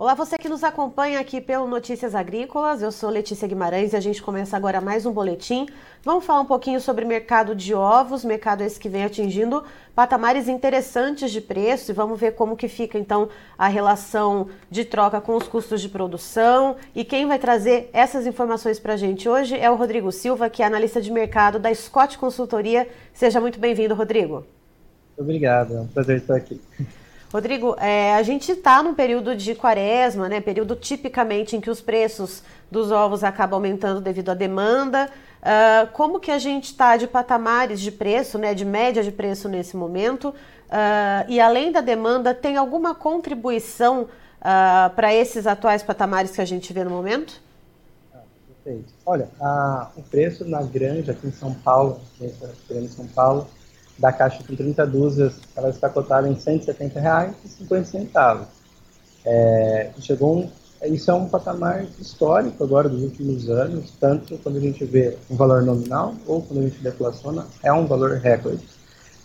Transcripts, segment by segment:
Olá, você que nos acompanha aqui pelo Notícias Agrícolas. Eu sou Letícia Guimarães e a gente começa agora mais um boletim. Vamos falar um pouquinho sobre mercado de ovos, mercado esse que vem atingindo patamares interessantes de preço e vamos ver como que fica então a relação de troca com os custos de produção. E quem vai trazer essas informações para a gente hoje é o Rodrigo Silva, que é analista de mercado da Scott Consultoria. Seja muito bem-vindo, Rodrigo. Obrigado, é um prazer estar aqui. Rodrigo, é, a gente está num período de quaresma, né? Período tipicamente em que os preços dos ovos acabam aumentando devido à demanda. Uh, como que a gente está de patamares de preço, né? De média de preço nesse momento? Uh, e além da demanda, tem alguma contribuição uh, para esses atuais patamares que a gente vê no momento? Ah. Olha, o preço na granja aqui em São Paulo, aqui em São Paulo, da caixa com 30 dúzias, ela está cotada em R$ 170,50. É, chegou um, isso é um patamar histórico agora dos últimos anos, tanto quando a gente vê um valor nominal ou quando a gente deflaciona, é um valor recorde.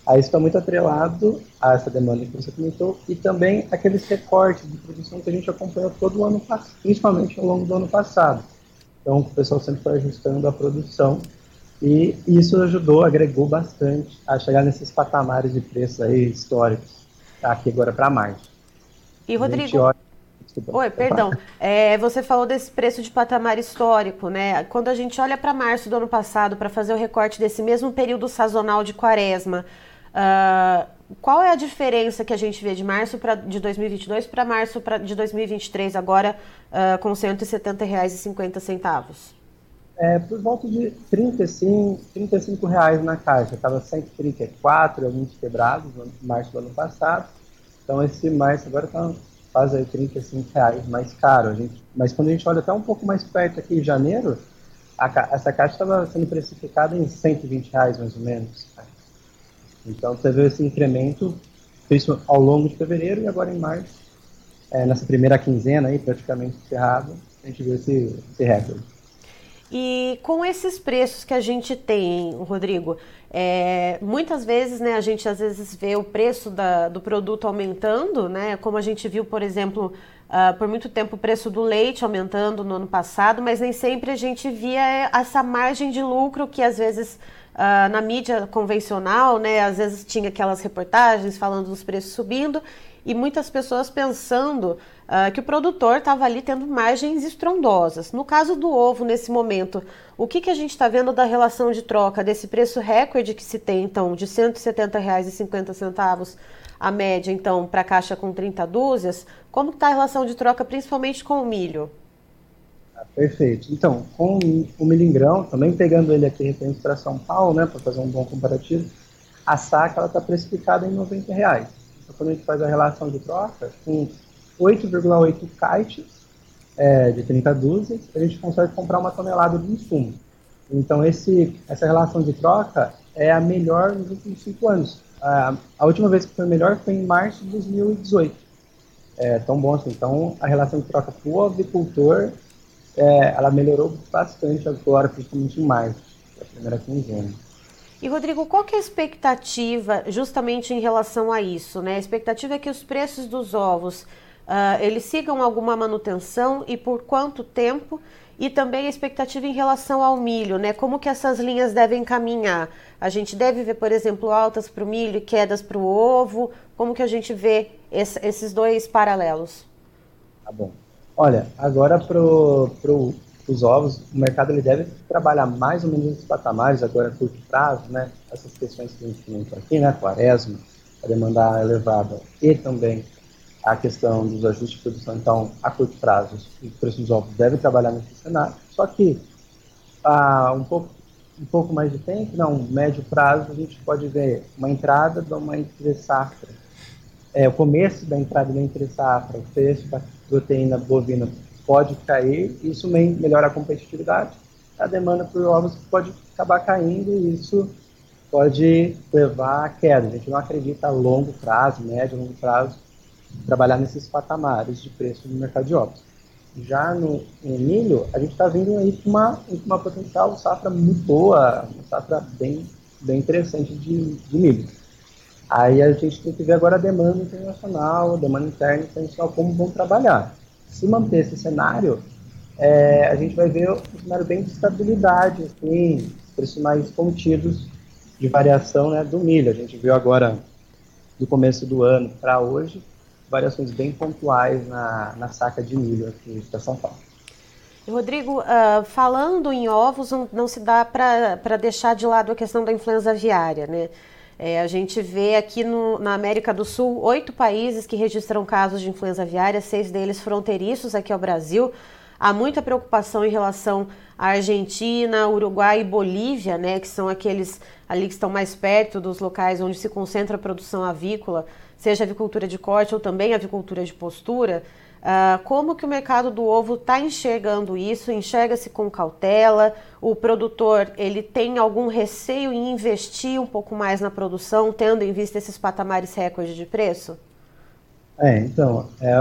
Aí está muito atrelado a essa demanda que você comentou e também aqueles recortes de produção que a gente acompanhou todo o ano passado, principalmente ao longo do ano passado. Então, o pessoal sempre foi ajustando a produção e isso ajudou, agregou bastante a chegar nesses patamares de preço aí históricos, tá aqui agora para março. E Rodrigo, olha... Desculpa, Oi, perdão. É, você falou desse preço de patamar histórico, né? Quando a gente olha para março do ano passado para fazer o recorte desse mesmo período sazonal de quaresma, uh, qual é a diferença que a gente vê de março pra, de 2022 para março pra, de 2023 agora uh, com R$ 170,50? É, por volta de 35, 35 reais na caixa. Estava 134, alguns quebrados no março do ano passado. Então esse março agora está quase aí 35 reais mais caro. A gente, mas quando a gente olha até um pouco mais perto aqui em janeiro, a, essa caixa estava sendo precificada em 120 reais mais ou menos. Então teve esse incremento, isso ao longo de fevereiro e agora em março, é, nessa primeira quinzena aí praticamente encerrada, a gente viu esse, esse recorde. E com esses preços que a gente tem, Rodrigo, é, muitas vezes, né, a gente às vezes vê o preço da, do produto aumentando, né, como a gente viu, por exemplo, uh, por muito tempo o preço do leite aumentando no ano passado, mas nem sempre a gente via essa margem de lucro que às vezes uh, na mídia convencional, né, às vezes tinha aquelas reportagens falando dos preços subindo e muitas pessoas pensando uh, que o produtor estava ali tendo margens estrondosas. No caso do ovo, nesse momento, o que, que a gente está vendo da relação de troca desse preço recorde que se tem, então, de R$ 170,50 a média, então, para a caixa com 30 dúzias? Como está a relação de troca, principalmente com o milho? Perfeito. Então, com o milho em grão, também pegando ele aqui referente para São Paulo, né, para fazer um bom comparativo, a saca ela está precificada em R$ reais então, quando a gente faz a relação de troca, com 8,8 kites é, de 30 dúzias, a gente consegue comprar uma tonelada de insumo. Então, esse, essa relação de troca é a melhor nos últimos cinco anos. A, a última vez que foi melhor foi em março de 2018. É tão bom assim. Então, a relação de troca para o avicultor, é, ela melhorou bastante agora, principalmente março, a primeira quinzena. E Rodrigo, qual que é a expectativa justamente em relação a isso? Né? A expectativa é que os preços dos ovos uh, eles sigam alguma manutenção e por quanto tempo? E também a expectativa em relação ao milho, né? Como que essas linhas devem caminhar? A gente deve ver, por exemplo, altas para o milho e quedas para o ovo? Como que a gente vê esse, esses dois paralelos? Tá bom. Olha, agora para o os ovos, o mercado ele deve trabalhar mais ou menos nesses patamares agora a curto prazo, né? Essas questões que a gente comentou aqui, né? Quaresma, a demanda elevada e também a questão dos ajustes de produção. Então, a curto prazo, os preços dos ovos devem trabalhar nesse cenário. Só que a um pouco um pouco mais de tempo, não, médio prazo, a gente pode ver uma entrada de uma entre safra. É, o começo da entrada da entre safra, o preço da proteína bovina pode cair, isso melhora a competitividade, a demanda por ovos pode acabar caindo e isso pode levar à queda. A gente não acredita a longo prazo, médio, longo prazo, trabalhar nesses patamares de preço no mercado de ovos. Já no, no milho, a gente está vindo aí uma, uma potencial safra muito boa, uma safra bem, bem interessante de, de milho. Aí a gente tem que ver agora a demanda internacional, a demanda interna internacional, como vão trabalhar. se manter esse cenário, é, a gente vai ver um cenário bem de estabilidade, assim, preços mais contidos de variação né, do milho. A gente viu agora, do começo do ano para hoje, variações bem pontuais na, na saca de milho aqui para São Paulo. Rodrigo, uh, falando em ovos, não, não se dá para deixar de lado a questão da influenza aviária, né? É, a gente vê aqui no, na América do Sul oito países que registram casos de influenza aviária, seis deles fronteiriços aqui ao Brasil. Há muita preocupação em relação à Argentina, Uruguai e Bolívia, né, que são aqueles ali que estão mais perto dos locais onde se concentra a produção avícola, seja avicultura de corte ou também avicultura de postura. Uh, como que o mercado do ovo está enxergando isso? Enxerga-se com cautela? O produtor ele tem algum receio em investir um pouco mais na produção, tendo em vista esses patamares recordes de preço? É, então é,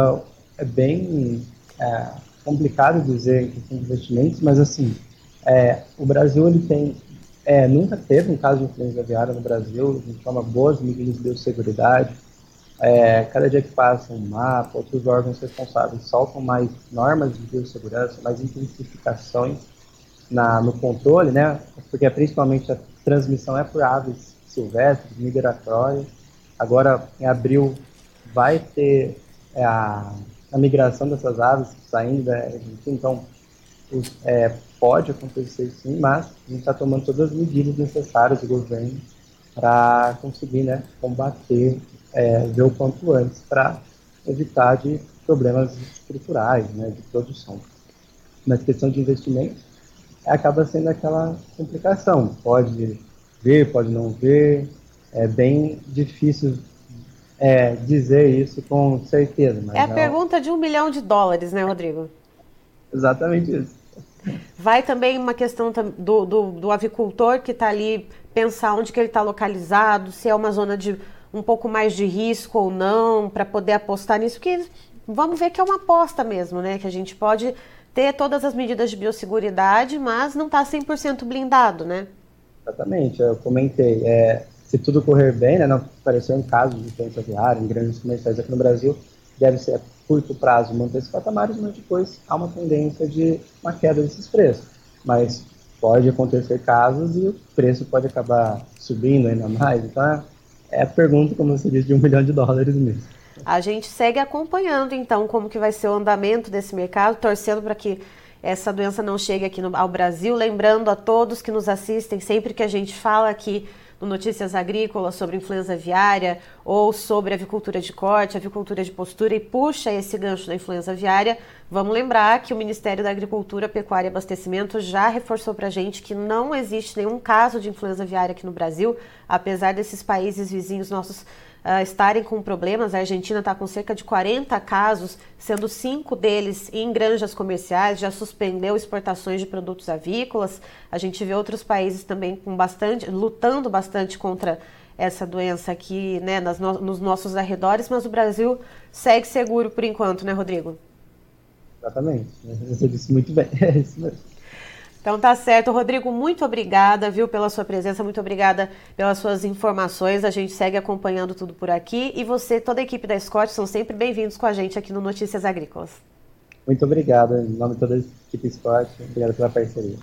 é bem é, complicado dizer em questão de investimentos, mas assim é, o Brasil ele tem é, nunca teve um caso de influenza aviária no Brasil, a gente toma boas medidas de biosseguridade, é, cada dia que passa, um mapa, outros órgãos responsáveis soltam mais normas de biossegurança, mais intensificações na, no controle, né? Porque principalmente a transmissão é por aves silvestres, migratórias. Agora, em abril, vai ter é, a, a, migração dessas aves saindo da Argentina, então é, pode acontecer sim, mas a gente está tomando todas as medidas necessárias do governo para conseguir né, combater é, ver o quanto antes para evitar de problemas estruturais, né, de produção. Mas questão de investimento acaba sendo aquela complicação. Pode ver, pode não ver. É bem difícil é, dizer isso com certeza. é a não... pergunta de um milhão de dólares, né, Rodrigo? Exatamente isso. Vai também uma questão do, do, do avicultor que está ali pensar onde que ele está localizado, se é uma zona de um pouco mais de risco ou não, para poder apostar nisso, que vamos ver que é uma aposta mesmo, né? Que a gente pode ter todas as medidas de biosseguridade, mas não está 100% blindado, né? Exatamente, eu comentei, é, se tudo correr bem, né, não apareceu em casos de doença aviária, em grandes comerciais aqui no Brasil, deve ser a curto prazo manter esses patamares, mas depois há uma tendência de uma queda desses preços. Mas pode acontecer casos e o preço pode acabar subindo ainda mais, então é a pergunta, como você disse, de um milhão de dólares mesmo. A gente segue acompanhando, então, como que vai ser o andamento desse mercado, torcendo para que essa doença não chegue aqui no, ao Brasil. Lembrando a todos que nos assistem, sempre que a gente fala aqui no Notícias Agrícolas sobre influenza aviária ou sobre avicultura de corte, avicultura de postura e puxa esse gancho da influenza aviária, vamos lembrar que o Ministério da Agricultura, Pecuária e Abastecimento já reforçou para a gente que não existe nenhum caso de influenza aviária aqui no Brasil, apesar desses países vizinhos nossos uh, estarem com problemas. A Argentina está com cerca de 40 casos, sendo cinco deles em granjas comerciais, já suspendeu exportações de produtos avícolas. A gente vê outros países também com bastante, lutando bastante contra essa doença aqui né, nas no, nos nossos arredores, mas o Brasil segue seguro por enquanto, né, Rodrigo? Exatamente. Você disse muito bem. É isso mesmo. Então tá certo, Rodrigo, muito obrigada, viu, pela sua presença, muito obrigada pelas suas informações. A gente segue acompanhando tudo por aqui e você, toda a equipe da Scott, são sempre bem-vindos com a gente aqui no Notícias Agrícolas. Muito obrigado, em nome de toda a equipe Scott, obrigado pela parceria.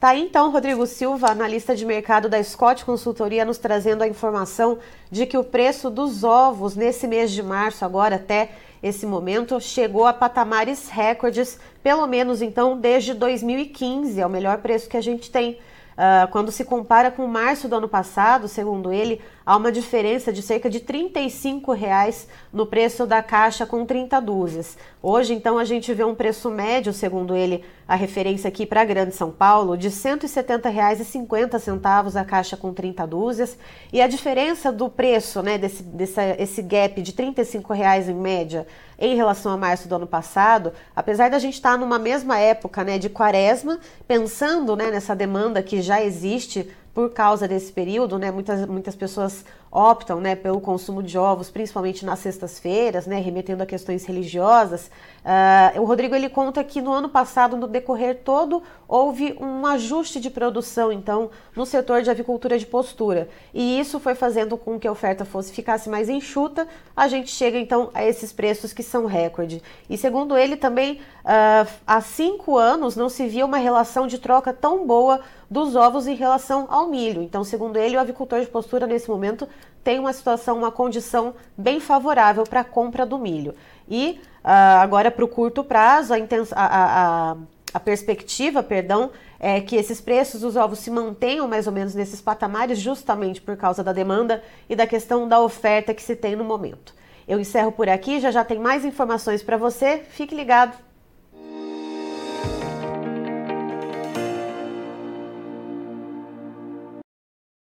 Tá aí então Rodrigo Silva, analista de mercado da Scott Consultoria, nos trazendo a informação de que o preço dos ovos nesse mês de março, agora até esse momento chegou a patamares recordes, pelo menos então desde 2015, é o melhor preço que a gente tem. Uh, quando se compara com março do ano passado, segundo ele, há uma diferença de cerca de 35 reais no preço da caixa com 30 dúzias. Hoje, então, a gente vê um preço médio, segundo ele, a referência aqui para a Grande São Paulo, de R$ 170,50 a caixa com 30 dúzias. E a diferença do preço, né, desse, desse esse gap de 35 reais em média em relação a março do ano passado, apesar da gente estar numa mesma época né, de quaresma, pensando né, nessa demanda que já existe por causa desse período, né? Muitas, muitas pessoas optam né, pelo consumo de ovos, principalmente nas sextas-feiras, né, remetendo a questões religiosas. Uh, o Rodrigo ele conta que no ano passado, no decorrer todo, houve um ajuste de produção, então, no setor de avicultura de postura. E isso foi fazendo com que a oferta fosse ficasse mais enxuta. A gente chega então a esses preços que são recorde. E segundo ele, também uh, há cinco anos não se via uma relação de troca tão boa dos ovos em relação ao milho. Então, segundo ele, o avicultor de postura nesse momento tem uma situação, uma condição bem favorável para a compra do milho. E uh, agora, para o curto prazo, a, a, a, a perspectiva, perdão, é que esses preços dos ovos se mantenham mais ou menos nesses patamares, justamente por causa da demanda e da questão da oferta que se tem no momento. Eu encerro por aqui, já já tem mais informações para você. Fique ligado.